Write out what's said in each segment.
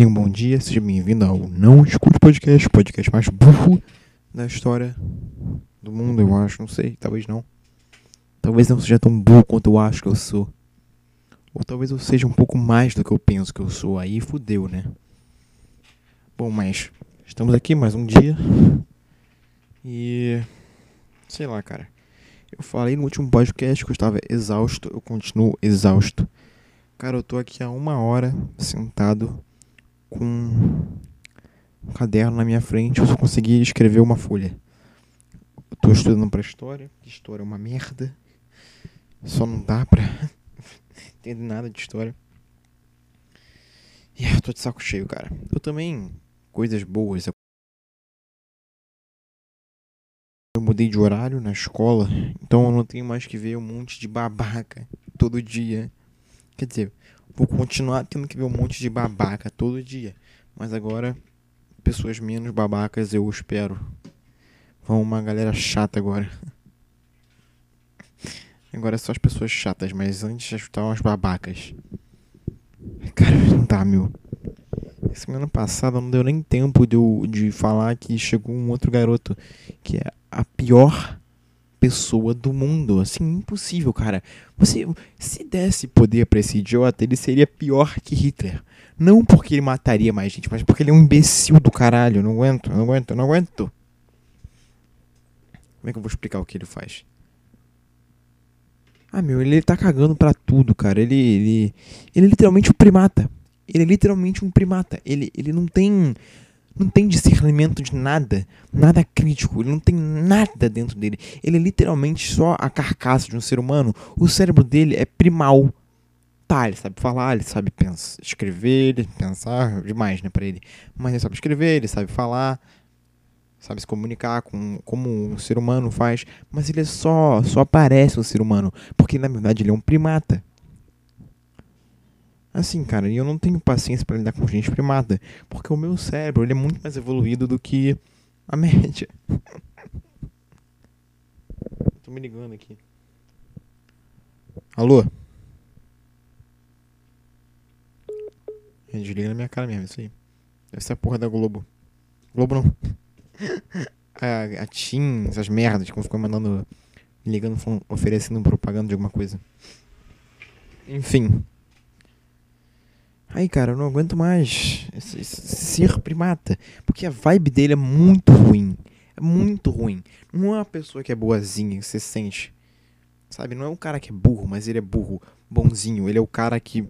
Tenha um bom dia, seja bem-vindo ao Não Escute Podcast, o podcast mais burro da história do mundo, eu acho. Não sei, talvez não. Talvez não seja tão burro quanto eu acho que eu sou. Ou talvez eu seja um pouco mais do que eu penso que eu sou. Aí fudeu, né? Bom, mas estamos aqui mais um dia. E. Sei lá, cara. Eu falei no último podcast que eu estava exausto. Eu continuo exausto. Cara, eu tô aqui há uma hora sentado com um caderno na minha frente. Eu só consegui escrever uma folha. Eu tô estudando pra história. História é uma merda. Só não dá pra entender nada de história. E eu tô de saco cheio, cara. Eu também. Coisas boas. Eu mudei de horário na escola, então eu não tenho mais que ver um monte de babaca todo dia. Quer dizer, vou continuar tendo que ver um monte de babaca todo dia, mas agora pessoas menos babacas eu espero. Vão uma galera chata agora. Agora é só as pessoas chatas, mas antes estavam as babacas. Cara, não tá, meu. Semana passada não deu nem tempo de, eu, de falar que chegou um outro garoto que é a pior pessoa do mundo. Assim, impossível, cara. Você, se desse poder pra esse idiota, ele seria pior que Hitler. Não porque ele mataria mais gente, mas porque ele é um imbecil do caralho. Não aguento, não aguento, não aguento. Como é que eu vou explicar o que ele faz? Ah, meu, ele tá cagando pra tudo, cara. Ele, ele, ele é literalmente um primata. Ele é literalmente um primata. Ele, ele não tem não tem discernimento de nada, nada crítico, ele não tem nada dentro dele. Ele é literalmente só a carcaça de um ser humano. O cérebro dele é primal. Tá, ele sabe falar, ele sabe pensar, escrever, ele pensar demais, né, para ele. Mas ele sabe escrever, ele sabe falar, sabe se comunicar com como um ser humano faz, mas ele é só só aparece um ser humano, porque na verdade ele é um primata. Assim, cara, e eu não tenho paciência para lidar com gente primata, porque o meu cérebro ele é muito mais evoluído do que a média. Tô me ligando aqui. Alô? É, desliga na minha cara mesmo, isso aí. Deve ser a porra da Globo. Globo não. a, a Tim, essas merdas que ficam mandando. Ligando, oferecendo propaganda de alguma coisa. Enfim. Aí, cara, eu não aguento mais esse, esse ser primata. Porque a vibe dele é muito ruim. É muito ruim. Não é uma pessoa que é boazinha, que você sente. Sabe? Não é um cara que é burro, mas ele é burro, bonzinho. Ele é o cara que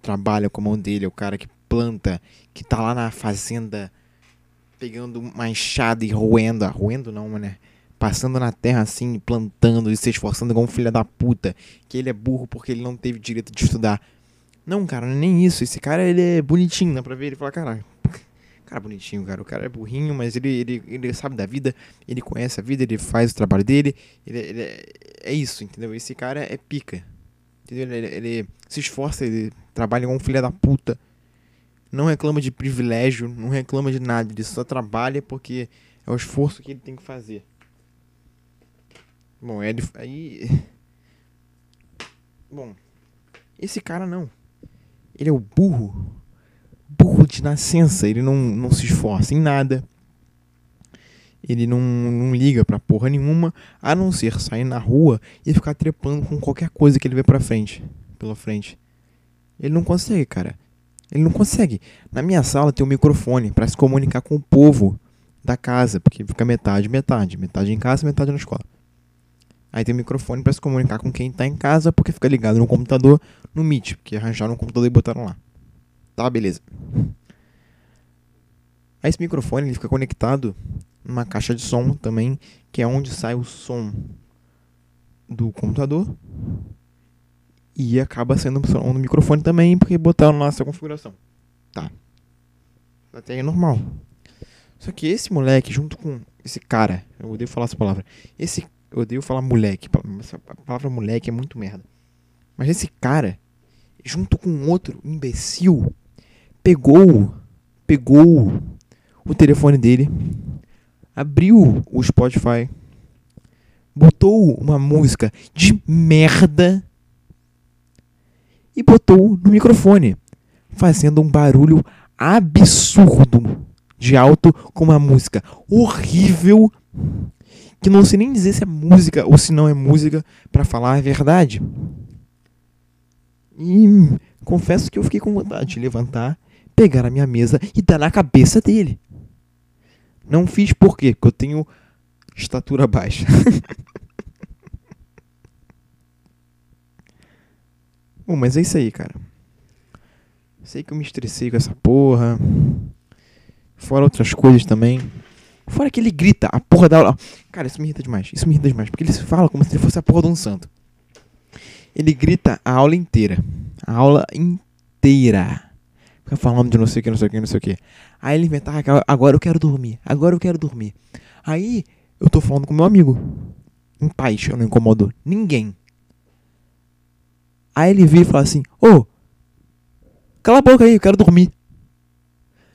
trabalha com a mão dele, é o cara que planta, que tá lá na fazenda pegando enxada e roendo. Roendo não, né? Passando na terra assim, plantando e se esforçando igual um filho da puta. Que ele é burro porque ele não teve direito de estudar. Não, cara, não é nem isso. Esse cara, ele é bonitinho, dá pra ver. Ele fala, caralho, cara bonitinho, cara. O cara é burrinho, mas ele, ele, ele sabe da vida, ele conhece a vida, ele faz o trabalho dele. Ele, ele é, é, isso, entendeu? Esse cara é pica. Entendeu? Ele, ele, se esforça, ele trabalha igual um filho da puta. Não reclama de privilégio, não reclama de nada. Ele só trabalha porque é o esforço que ele tem que fazer. Bom, é aí. Bom, esse cara não. Ele é o burro. Burro de nascença. Ele não, não se esforça em nada. Ele não, não liga pra porra nenhuma, a não ser sair na rua e ficar trepando com qualquer coisa que ele vê pra frente. Pela frente. Ele não consegue, cara. Ele não consegue. Na minha sala tem um microfone para se comunicar com o povo da casa, porque fica metade, metade. Metade em casa, metade na escola. Aí tem um microfone para se comunicar com quem tá em casa, porque fica ligado no computador no Meet, porque arranjaram um computador e botaram lá. Tá, beleza. Aí esse microfone ele fica conectado numa caixa de som também, que é onde sai o som do computador. E acaba sendo o som do microfone também, porque botaram lá essa configuração. Tá. Até é normal. Só que esse moleque, junto com esse cara, eu odeio falar essa palavra. Esse eu odeio falar moleque. A palavra moleque é muito merda. Mas esse cara, junto com outro imbecil, pegou, pegou o telefone dele, abriu o Spotify, botou uma música de merda e botou no microfone, fazendo um barulho absurdo de alto com uma música horrível que não sei nem dizer se é música ou se não é música para falar a verdade. E confesso que eu fiquei com vontade de levantar, pegar a minha mesa e dar na cabeça dele. Não fiz por quê? Porque eu tenho estatura baixa. Bom, mas é isso aí, cara. Sei que eu me estressei com essa porra. Fora outras coisas também. Fora que ele grita a porra da aula. Cara, isso me irrita demais. Isso me irrita demais. Porque ele fala como se ele fosse a porra de um santo. Ele grita a aula inteira. A aula inteira. Fica falando de não sei o que, não sei o que, não sei o que. Aí ele inventava aquela. Agora eu quero dormir. Agora eu quero dormir. Aí eu tô falando com meu amigo. Em paz, eu não incomodo ninguém. Aí ele vira e fala assim: Ô, oh, cala a boca aí, eu quero dormir.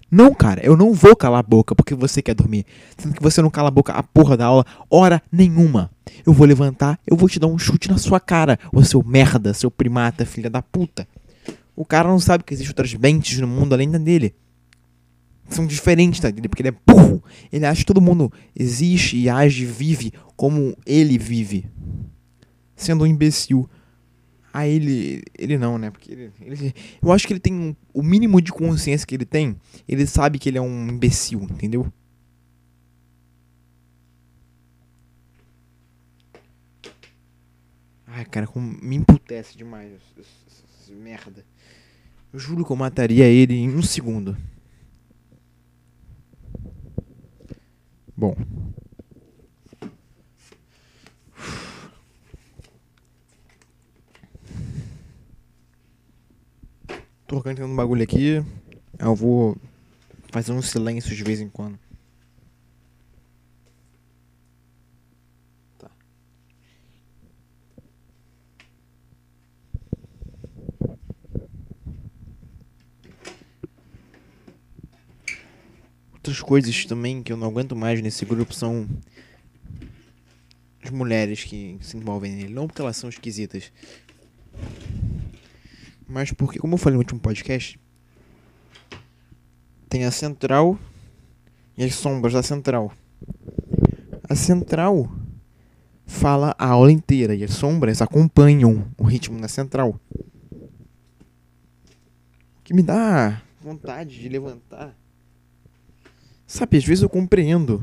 Não, cara, eu não vou calar a boca porque você quer dormir. Sendo que você não cala a boca a porra da aula hora nenhuma. Eu vou levantar, eu vou te dar um chute na sua cara, ô seu merda, seu primata, filha da puta. O cara não sabe que existem outras mentes no mundo além da dele. São diferentes da dele, porque ele é burro. Ele acha que todo mundo existe e age, vive como ele vive. Sendo um imbecil. Ah, ele. Ele não, né? Porque ele, ele, eu acho que ele tem um, o mínimo de consciência que ele tem. Ele sabe que ele é um imbecil, entendeu? Ai, cara, como me emputece demais essa merda. Eu juro que eu mataria ele em um segundo. Bom. Tô organizando um bagulho aqui. Eu vou fazer um silêncio de vez em quando. Tá. Outras coisas também que eu não aguento mais nesse grupo são as mulheres que se envolvem nele. Não porque elas são esquisitas, mas porque, como eu falei no último podcast, tem a central e as sombras da central. A central fala a aula inteira e as sombras acompanham o ritmo da central. O que me dá vontade de levantar. Sabe, às vezes eu compreendo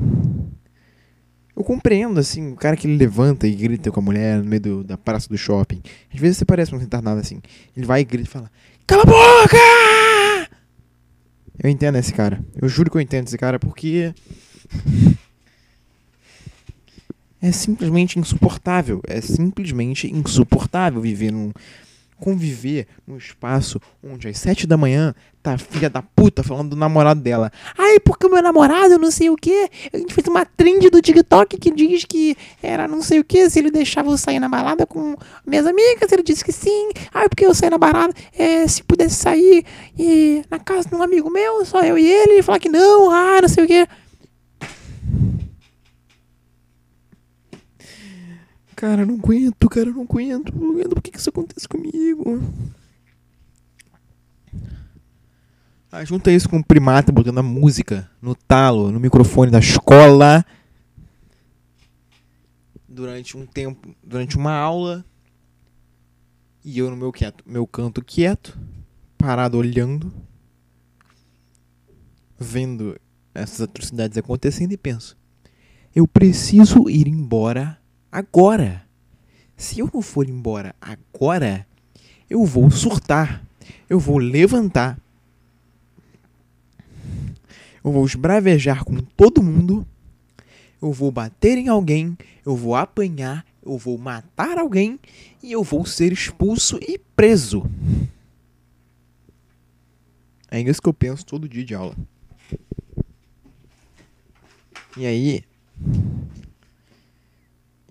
eu compreendo, assim, o cara que ele levanta e grita com a mulher no meio do, da praça do shopping. Às vezes você parece um retardado assim. Ele vai e grita e fala: Cala a boca! Eu entendo esse cara. Eu juro que eu entendo esse cara porque. É simplesmente insuportável. É simplesmente insuportável viver num, conviver num espaço onde às sete da manhã tá a filha da puta falando do namorado dela. Ai, porque o meu namorado não sei o que. A gente fez uma trend do TikTok que diz que era não sei o que, se ele deixava eu sair na balada com minhas amigas, ele disse que sim. Ai, porque eu saí na balada, é, se pudesse sair e na casa de um amigo meu, só eu e ele, ele falar que não, ah, não sei o que. Cara, não aguento, cara, não aguento. Não aguento. Por que, que isso acontece comigo? Ah, junta isso com o primata botando a música no talo, no microfone da escola. Durante um tempo, durante uma aula. E eu no meu, quieto, meu canto quieto, parado olhando, vendo essas atrocidades acontecendo e penso: eu preciso ir embora agora. Se eu não for embora agora, eu vou surtar. Eu vou levantar. Eu vou esbravejar com todo mundo. Eu vou bater em alguém. Eu vou apanhar. Eu vou matar alguém. E eu vou ser expulso e preso. É isso que eu penso todo dia de aula. E aí,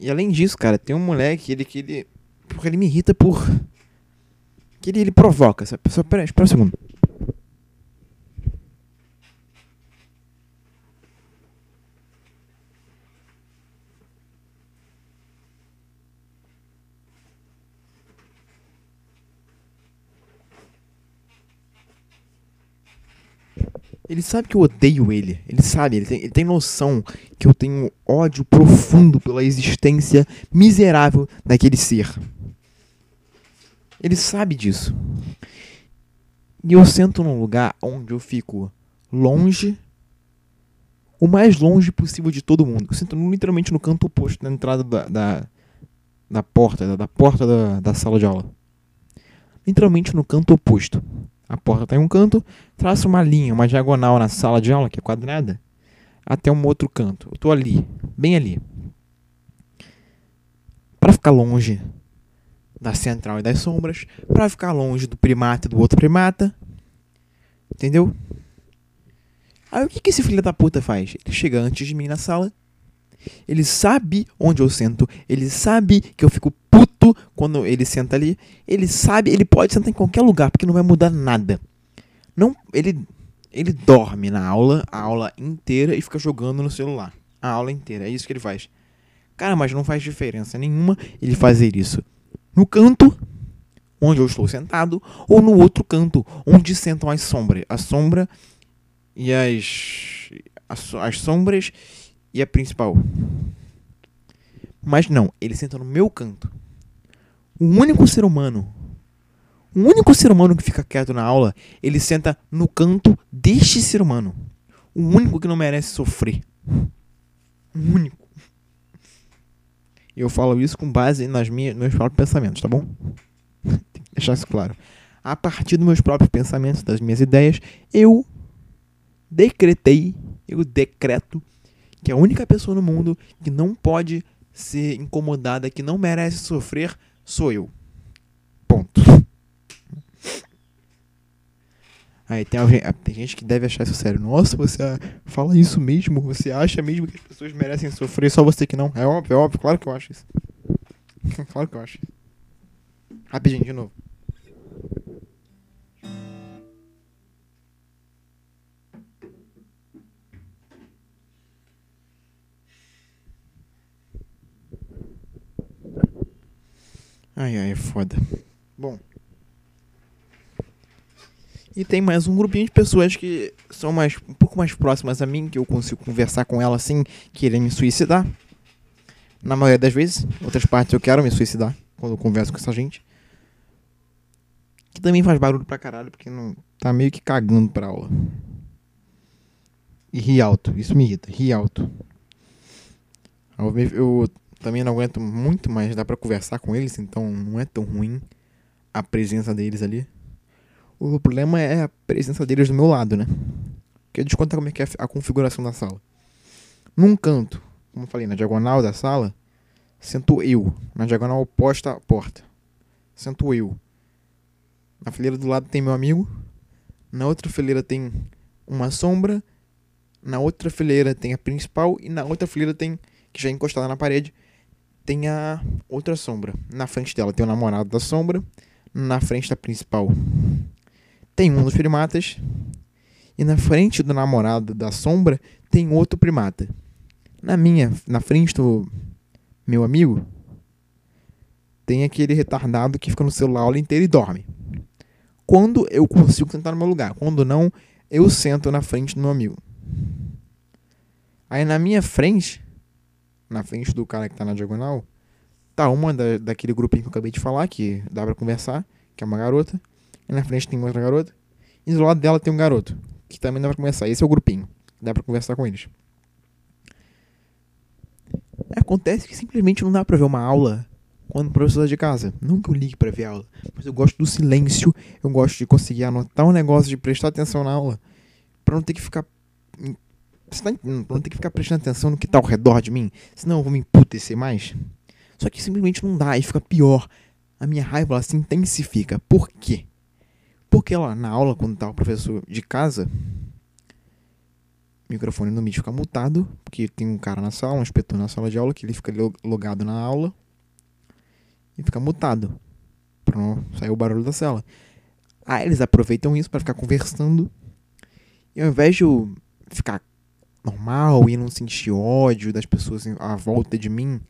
e além disso, cara, tem um moleque, ele que ele. Porque ele me irrita por. Que ele, ele provoca. Só, só pera, espera um segundo. Ele sabe que eu odeio ele. Ele sabe, ele tem, ele tem noção que eu tenho ódio profundo pela existência miserável daquele ser. Ele sabe disso. E eu sento num lugar onde eu fico longe, o mais longe possível de todo mundo. Eu sento literalmente no canto oposto da entrada da, da, da porta, da, da porta da, da sala de aula. Literalmente no canto oposto. A porta está em um canto, traça uma linha, uma diagonal na sala de aula, que é quadrada, até um outro canto. Eu estou ali, bem ali. Para ficar longe da central e das sombras, para ficar longe do primata e do outro primata. Entendeu? Aí o que, que esse filho da puta faz? Ele chega antes de mim na sala. Ele sabe onde eu sento. Ele sabe que eu fico puto quando ele senta ali. Ele sabe, ele pode sentar em qualquer lugar, porque não vai mudar nada. Não, ele ele dorme na aula, a aula inteira e fica jogando no celular. A aula inteira, é isso que ele faz. Cara, mas não faz diferença nenhuma ele fazer isso no canto onde eu estou sentado ou no outro canto onde sentam as sombras, a sombra e as as, as sombras e a principal. Mas não, ele senta no meu canto. O único ser humano, o único ser humano que fica quieto na aula, ele senta no canto deste ser humano. O único que não merece sofrer. O único. Eu falo isso com base nas minhas, nos meus próprios pensamentos, tá bom? Tem que deixar isso claro. A partir dos meus próprios pensamentos, das minhas ideias, eu decretei, eu decreto que a única pessoa no mundo que não pode ser incomodada, que não merece sofrer, sou eu. Ponto. Aí tem, alguém, tem gente que deve achar isso sério. Nossa, você fala isso mesmo? Você acha mesmo que as pessoas merecem sofrer? Só você que não? É óbvio, é óbvio. Claro que eu acho isso. claro que eu acho isso. Rapidinho, de novo. Ai, ai, é foda. Bom. E tem mais um grupinho de pessoas que são mais um pouco mais próximas a mim, que eu consigo conversar com elas sem querer me suicidar. Na maioria das vezes, outras partes eu quero me suicidar quando eu converso com essa gente. Que também faz barulho pra caralho, porque não tá meio que cagando pra aula. E ri alto, isso me irrita, ri alto. Eu, eu também não aguento muito, mas dá pra conversar com eles, então não é tão ruim a presença deles ali. O problema é a presença deles do meu lado, né? Porque eu desconto como é que é a configuração da sala. Num canto, como eu falei, na diagonal da sala, sento eu. Na diagonal oposta à porta. Sento eu. Na fileira do lado tem meu amigo. Na outra fileira tem uma sombra. Na outra fileira tem a principal. E na outra fileira tem, que já é encostada na parede, tem a outra sombra. Na frente dela tem o namorado da sombra. Na frente da principal tem um dos primatas. E na frente do namorado da sombra tem outro primata. Na minha, na frente do meu amigo, tem aquele retardado que fica no celular a aula inteira e dorme. Quando eu consigo sentar no meu lugar, quando não, eu sento na frente do meu amigo. Aí na minha frente, na frente do cara que tá na diagonal, tá uma da, daquele grupinho que eu acabei de falar, que dá pra conversar, que é uma garota. E na frente tem outra garota. E do lado dela tem um garoto. Que também dá pra conversar. Esse é o grupinho. Dá pra conversar com eles. Acontece que simplesmente não dá pra ver uma aula quando o professor tá de casa. Não que eu ligue pra ver aula. Mas eu gosto do silêncio. Eu gosto de conseguir anotar um negócio, de prestar atenção na aula. Pra não ter que ficar. Tá não ter que ficar prestando atenção no que tá ao redor de mim. Senão eu vou me emputecer mais. Só que simplesmente não dá e fica pior. A minha raiva ela se intensifica. Por quê? Porque lá na aula, quando tá o professor de casa, o microfone no Meet fica mutado, porque tem um cara na sala, um inspetor na sala de aula, que ele fica logado na aula e fica mutado, para não sair o barulho da sala. Aí eles aproveitam isso para ficar conversando, e ao invés de eu ficar normal e não sentir ódio das pessoas à volta de mim,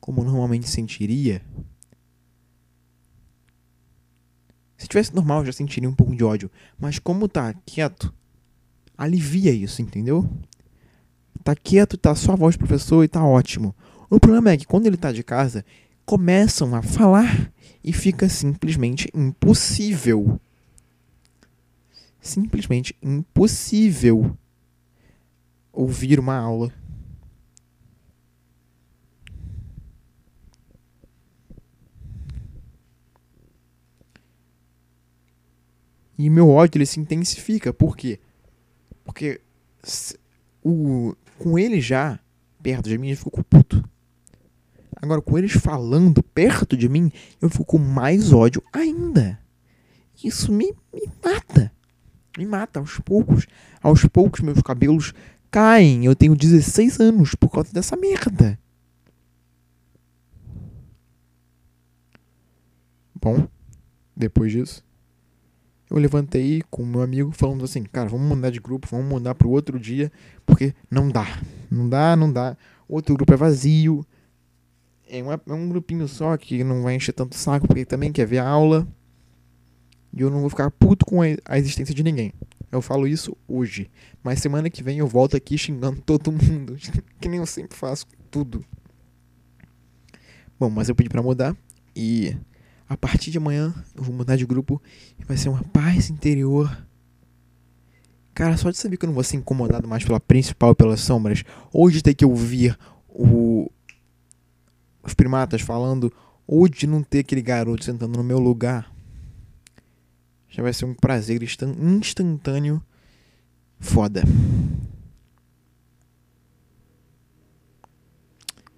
como normalmente sentiria, se tivesse normal, eu já sentiria um pouco de ódio. Mas como tá quieto, alivia isso, entendeu? Tá quieto, tá só a voz do professor e tá ótimo. O problema é que quando ele tá de casa, começam a falar e fica simplesmente impossível. Simplesmente impossível ouvir uma aula. E meu ódio ele se intensifica. Por quê? Porque o, com ele já perto de mim, eu fico puto. Agora, com eles falando perto de mim, eu fico com mais ódio ainda. Isso me, me mata. Me mata aos poucos. Aos poucos, meus cabelos caem. Eu tenho 16 anos por causa dessa merda. Bom, depois disso, eu levantei com meu amigo falando assim, cara, vamos mudar de grupo, vamos mudar para o outro dia, porque não dá. Não dá, não dá. Outro grupo é vazio. É, uma, é um grupinho só que não vai encher tanto saco, porque também quer ver a aula. E eu não vou ficar puto com a existência de ninguém. Eu falo isso hoje. Mas semana que vem eu volto aqui xingando todo mundo. que nem eu sempre faço tudo. Bom, mas eu pedi para mudar. E a partir de amanhã eu vou mudar de grupo e vai ser uma paz interior. Cara, só de saber que eu não vou ser incomodado mais pela principal e pelas sombras, ou de ter que ouvir o, os primatas falando, ou de não ter aquele garoto sentando no meu lugar, já vai ser um prazer instantâneo foda.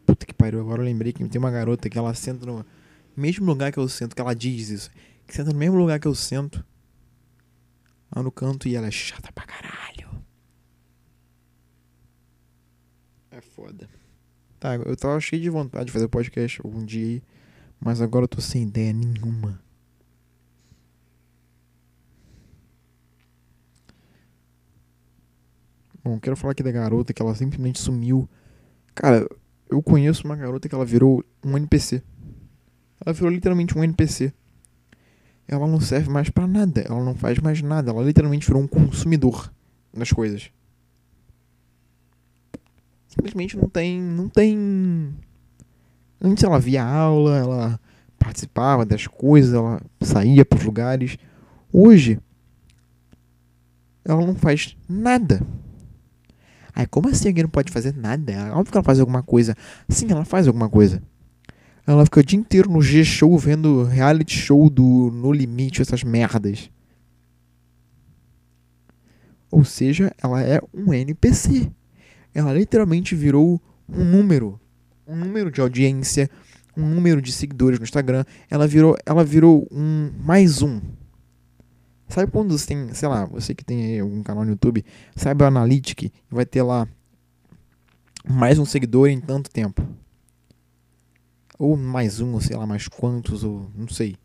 Puta que pariu, agora eu lembrei que tem uma garota que ela senta no mesmo lugar que eu sento, que ela diz isso. Que senta no mesmo lugar que eu sento. Lá no canto e ela é chata pra caralho. É foda. Tá, eu tava cheio de vontade de fazer podcast algum dia. Mas agora eu tô sem ideia nenhuma. Quero falar aqui da garota que ela simplesmente sumiu. Cara, eu conheço uma garota que ela virou um NPC. Ela virou literalmente um NPC. Ela não serve mais para nada, ela não faz mais nada, ela literalmente virou um consumidor das coisas. Simplesmente não tem, não tem Antes ela via aula, ela participava das coisas, ela saía para os lugares. Hoje ela não faz nada. Aí como assim alguém não pode fazer nada? É óbvio que ela faz alguma coisa. Sim, ela faz alguma coisa. Ela fica o dia inteiro no G-Show vendo reality show do No Limite, essas merdas. Ou seja, ela é um NPC. Ela literalmente virou um número. Um número de audiência, um número de seguidores no Instagram. Ela virou, ela virou um mais um. Sabe quando você tem, sei lá, você que tem aí algum canal no YouTube, sabe o Analytics, vai ter lá mais um seguidor em tanto tempo. Ou mais um, ou sei lá, mais quantos, ou não sei.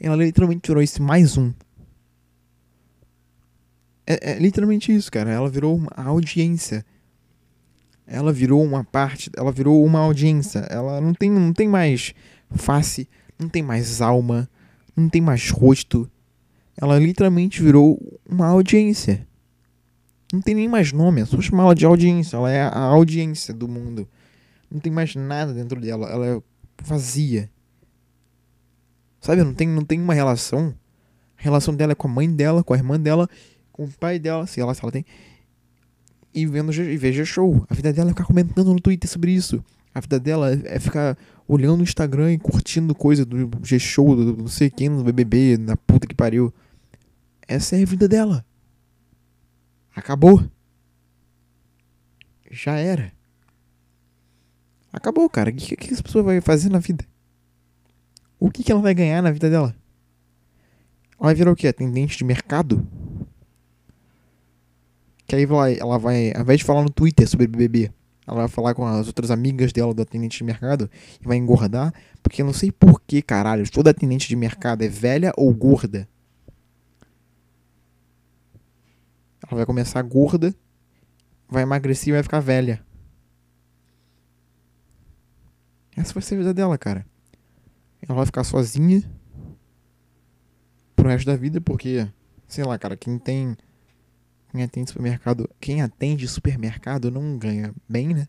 Ela literalmente tirou esse mais um. É, é literalmente isso, cara. Ela virou uma audiência. Ela virou uma parte, ela virou uma audiência. Ela não tem, não tem mais face, não tem mais alma, não tem mais rosto. Ela literalmente virou uma audiência. Não tem nem mais nome, é só chamar ela de audiência. Ela é a audiência do mundo. Não tem mais nada dentro dela. Ela é vazia. Sabe? Não tem, não tem uma relação. A relação dela é com a mãe dela, com a irmã dela, com o pai dela, sei lá se ela tem. E vendo e veja show. A vida dela é ficar comentando no Twitter sobre isso. A vida dela é ficar olhando no Instagram e curtindo coisa do G-Show, do não sei quem, do BBB, na puta que pariu. Essa é a vida dela. Acabou. Já era. Acabou, cara. O que, que essa pessoa vai fazer na vida? O que, que ela vai ganhar na vida dela? Ela vai virar o quê? Atendente de mercado? Que aí ela vai, ao invés de falar no Twitter sobre BBB, ela vai falar com as outras amigas dela do atendente de mercado e vai engordar, porque eu não sei por que, caralho, toda atendente de mercado é velha ou gorda. Ela vai começar gorda, vai emagrecer e vai ficar velha. Essa vai ser a vida dela, cara. Ela vai ficar sozinha pro resto da vida, porque, sei lá, cara, quem tem Quem atende supermercado, quem atende supermercado não ganha bem, né?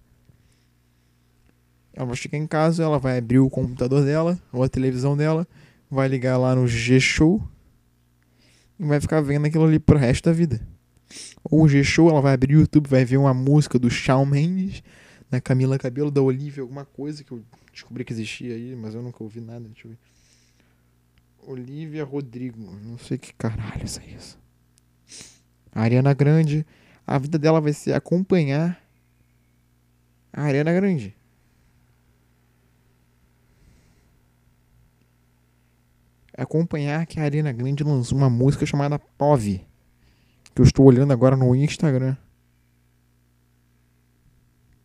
Ela vai chegar em casa, ela vai abrir o computador dela ou a televisão dela, vai ligar lá no G-Show e vai ficar vendo aquilo ali pro resto da vida. Ou G-Show, ela vai abrir o YouTube, vai ver uma música do Shawn Mendes, da Camila Cabelo, da Olivia, alguma coisa que eu descobri que existia aí, mas eu nunca ouvi nada, deixa eu ver. Olivia Rodrigo, não sei que caralho isso é isso. A Ariana Grande, a vida dela vai ser acompanhar a Ariana Grande. Acompanhar que a Ariana Grande lançou uma música chamada POV. Que eu estou olhando agora no Instagram.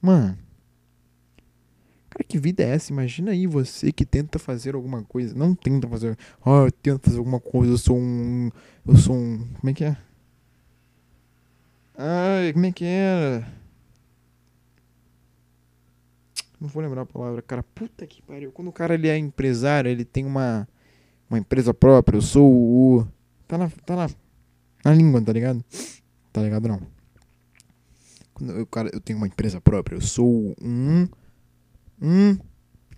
Mano. Cara, que vida é essa? Imagina aí você que tenta fazer alguma coisa. Não tenta fazer. Ó, oh, eu tento fazer alguma coisa. Eu sou um. Eu sou um. Como é que é? Ai, como é que era? Não vou lembrar a palavra, cara. Puta que pariu. Quando o cara ele é empresário, ele tem uma, uma empresa própria. Eu sou o. Tá na, tá na, na língua, tá ligado? Tá ligado não? Quando eu, cara, eu tenho uma empresa própria. Eu sou um. Um.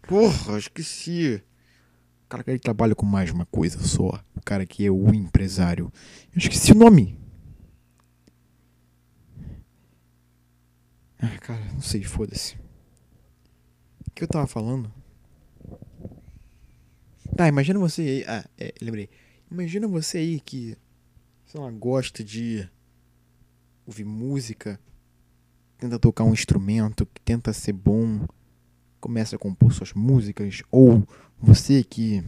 Porra, esqueci. O cara que trabalha com mais uma coisa só. O cara que é o empresário. Eu esqueci o nome. Ah, cara, não sei, foda-se. O que eu tava falando? Tá, imagina você aí. Ah, é, lembrei. Imagina você aí que, sei lá, gosta de ouvir música, tenta tocar um instrumento, que tenta ser bom, começa a compor suas músicas, ou você que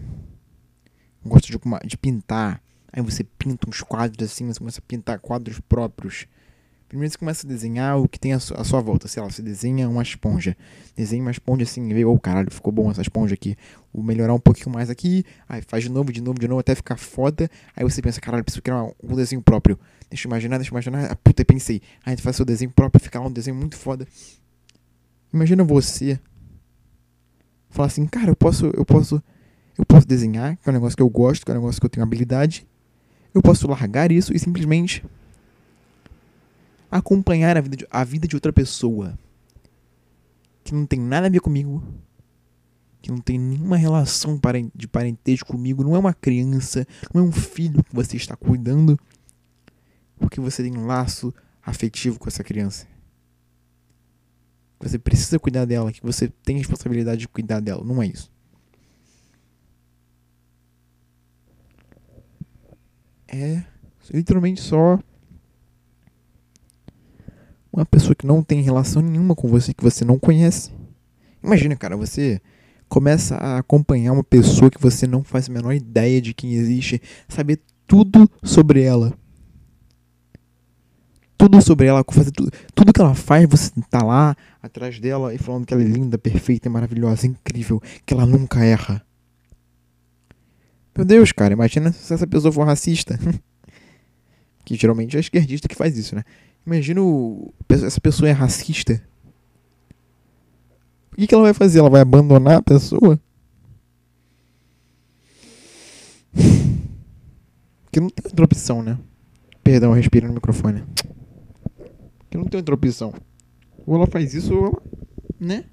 gosta de, de pintar, aí você pinta uns quadros assim, você começa a pintar quadros próprios Primeiro você começa a desenhar o que tem à sua, volta. Sei lá, você desenha uma esponja. Desenha uma esponja assim vê, oh caralho, ficou bom essa esponja aqui. Vou melhorar um pouquinho mais aqui. Aí faz de novo, de novo, de novo, até ficar foda. Aí você pensa, caralho, preciso criar um, desenho próprio. Deixa eu imaginar, deixa eu imaginar. Ah, puta, pensei. Aí tu faz seu desenho próprio, fica lá um desenho muito foda. Imagina você falar assim, cara, eu posso, eu posso, eu posso desenhar, que é um negócio que eu gosto, que é um negócio que eu tenho habilidade. Eu posso largar isso e simplesmente acompanhar a vida, de, a vida de outra pessoa que não tem nada a ver comigo, que não tem nenhuma relação de parentesco comigo, não é uma criança, não é um filho que você está cuidando, porque você tem um laço afetivo com essa criança. Você precisa cuidar dela, que você tem a responsabilidade de cuidar dela, não é isso. É literalmente só uma pessoa que não tem relação nenhuma com você, que você não conhece. Imagina, cara, você começa a acompanhar uma pessoa que você não faz a menor ideia de quem existe, saber tudo sobre ela. Tudo sobre ela, fazer tudo, tudo que ela faz, você tá lá atrás dela e falando que ela é linda, perfeita, maravilhosa, incrível, que ela nunca erra. Meu Deus, cara, imagina se essa pessoa for racista. que geralmente é esquerdista que faz isso, né? Imagina o, essa pessoa é racista. O que, ela vai fazer? Ela vai abandonar a pessoa? Porque não tem outra opção, né? Perdão, respira no microfone. Porque não tem outra opção. Ou ela faz isso ou ela. Né?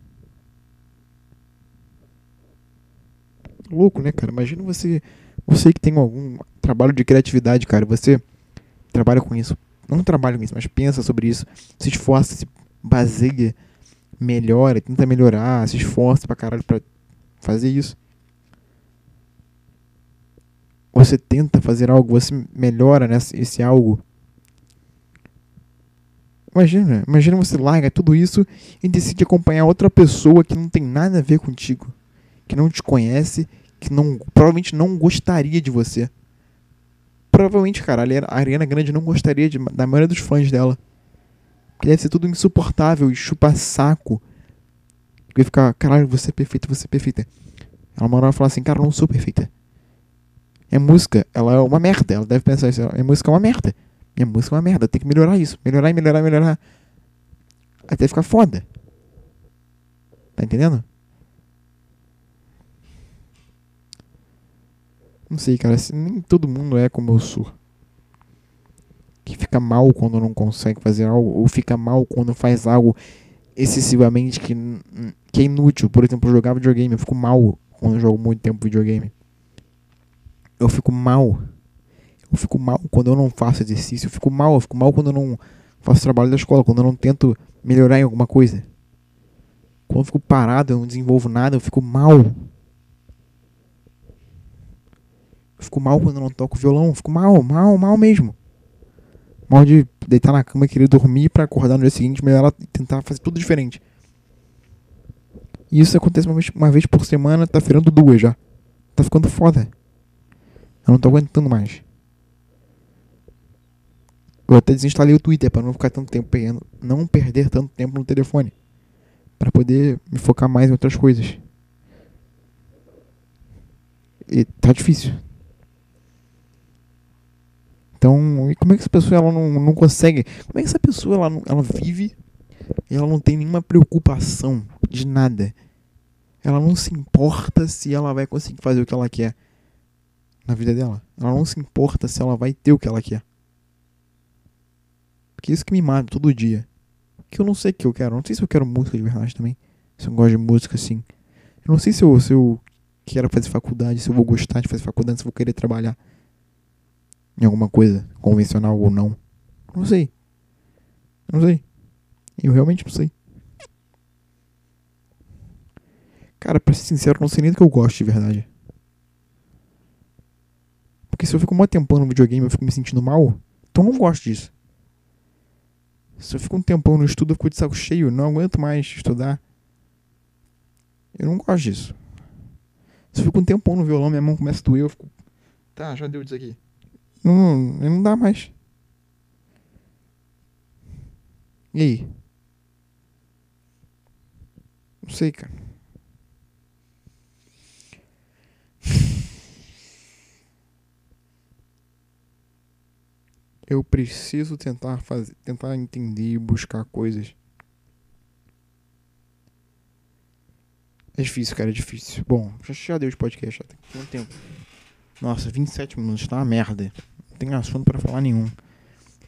Louco, né, cara? Imagina você. Você que tem algum trabalho de criatividade, cara. Você trabalha com isso não trabalha com isso, mas pensa sobre isso, se esforça, se baseia, melhora, tenta melhorar, se esforça pra caralho pra fazer isso. Você tenta fazer algo, você melhora nesse esse algo. Imagina, imagina você larga tudo isso e decide acompanhar outra pessoa que não tem nada a ver contigo, que não te conhece, que não provavelmente não gostaria de você provavelmente, cara, a Ariana Grande não gostaria de, da maioria dos fãs dela. Porque deve ser tudo insuportável e chupa saco. Porque ficar, caralho, você é perfeita, você é perfeita. Ela uma hora falar assim, cara, eu não sou perfeita. É música, ela é uma merda. Ela deve pensar isso, é música é uma merda. Minha música é uma merda, tem que melhorar isso. Melhorar e melhorar e melhorar. Até ficar foda. Tá entendendo? Não sei, cara. Nem todo mundo é como eu sou. que fica mal quando não consegue fazer algo, ou fica mal quando faz algo excessivamente que, que é inútil. Por exemplo, jogar videogame, eu fico mal quando jogo muito tempo videogame. Eu fico mal. Eu fico mal quando eu não faço exercício. Eu fico mal, eu fico mal quando eu não faço trabalho da escola, quando eu não tento melhorar em alguma coisa. Quando eu fico parado, eu não desenvolvo nada, eu fico mal. Eu fico mal quando não toco violão, fico mal, mal, mal mesmo. Mal de deitar na cama querer dormir para acordar no dia seguinte, melhorar e tentar fazer tudo diferente. E isso acontece uma vez, uma vez por semana, tá virando duas já. Tá ficando foda. Eu não tô aguentando mais. Eu até desinstalei o Twitter para não ficar tanto tempo pegando, não perder tanto tempo no telefone, para poder me focar mais em outras coisas. E tá difícil. Então, como é que essa pessoa ela não, não consegue? Como é que essa pessoa ela, ela vive e ela não tem nenhuma preocupação de nada? Ela não se importa se ela vai conseguir fazer o que ela quer na vida dela. Ela não se importa se ela vai ter o que ela quer. Porque isso que me mata todo dia. Que eu não sei o que eu quero. Eu não sei se eu quero música de verdade também. Se eu gosto de música assim. Eu não sei se eu, se eu quero fazer faculdade, se eu vou gostar de fazer faculdade, se eu vou querer trabalhar em alguma coisa, convencional ou não. Não sei. Não sei. Eu realmente não sei. Cara, pra ser sincero, não sei nem do que eu gosto de verdade. Porque se eu fico um tempão no videogame eu fico me sentindo mal, então eu não gosto disso. Se eu fico um tempão no estudo, eu fico de saco cheio, não aguento mais estudar. Eu não gosto disso. Se eu fico um tempão no violão, minha mão começa a doer, eu fico. Tá, já deu disso aqui. Não, não dá mais. E aí? Não sei, cara. Eu preciso tentar fazer, tentar entender e buscar coisas. É difícil, cara, é difícil. Bom, já, deu de podcast, já tem quanto tempo? Nossa, 27 minutos, tá uma merda tenho assunto para falar nenhum.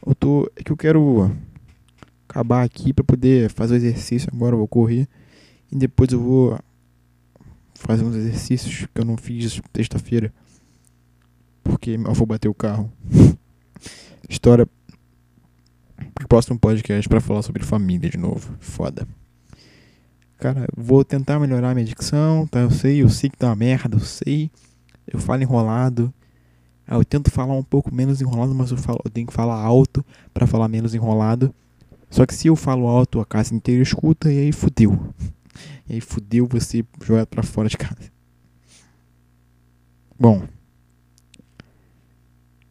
Eu tô. É que eu quero acabar aqui para poder fazer o exercício. Agora eu vou correr. E depois eu vou fazer uns exercícios que eu não fiz sexta-feira. Porque eu vou bater o carro. História próximo podcast para falar sobre família de novo. Foda. Cara, vou tentar melhorar minha dicção, tá? Eu sei, eu sei que tá uma merda, eu sei. Eu falo enrolado. Ah, eu tento falar um pouco menos enrolado, mas eu, falo, eu tenho que falar alto para falar menos enrolado. Só que se eu falo alto, a casa inteira escuta e aí fudeu. E aí fudeu você jogar para fora de casa. Bom.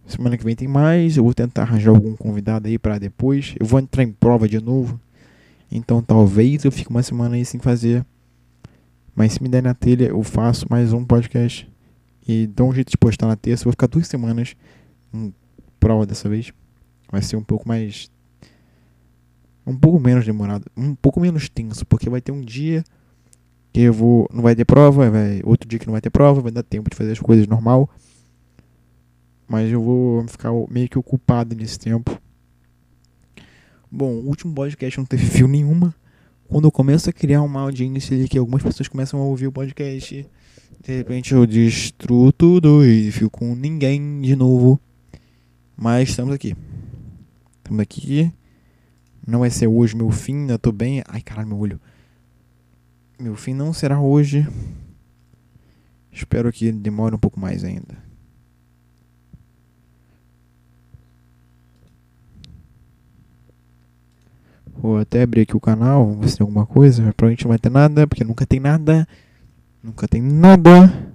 Semana que vem tem mais. Eu vou tentar arranjar algum convidado aí para depois. Eu vou entrar em prova de novo. Então talvez eu fique uma semana aí sem fazer. Mas se me der na telha, eu faço mais um podcast. E dou um jeito de postar na terça. Vou ficar duas semanas em prova dessa vez. Vai ser um pouco mais. Um pouco menos demorado. Um pouco menos tenso. Porque vai ter um dia que eu vou. Não vai ter prova. Vai, outro dia que não vai ter prova. Vai dar tempo de fazer as coisas normal. Mas eu vou ficar meio que ocupado nesse tempo. Bom, o último podcast não teve fio nenhuma. Quando eu começo a criar uma audiência ali que algumas pessoas começam a ouvir o podcast de repente eu destruo tudo e fico com ninguém de novo. Mas estamos aqui. Estamos aqui. Não vai ser hoje meu fim, eu tô bem. Ai caralho, meu olho. Meu fim não será hoje. Espero que demore um pouco mais ainda. Vou até abrir aqui o canal, ver se tem alguma coisa. Provavelmente não vai ter nada, porque nunca tem nada. Nunca tem nada.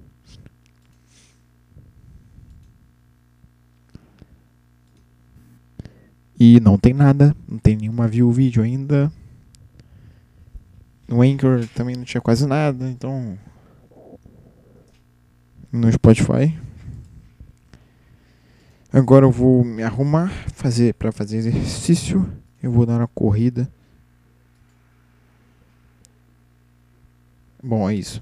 E não tem nada, não tem nenhuma view vídeo ainda. No Anchor também não tinha quase nada, então. No Spotify. Agora eu vou me arrumar fazer para fazer exercício. Eu vou dar uma corrida. Bom, é isso.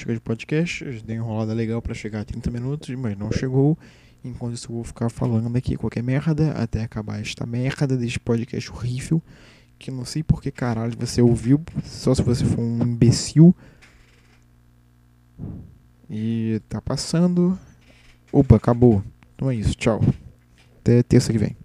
Chega de podcast, dei uma enrolada legal pra chegar a 30 minutos, mas não chegou. Enquanto isso, eu vou ficar falando aqui qualquer merda até acabar esta merda deste podcast horrível. Que não sei por que caralho você ouviu, só se você for um imbecil. E tá passando. Opa, acabou. Então é isso, tchau. Até terça que vem.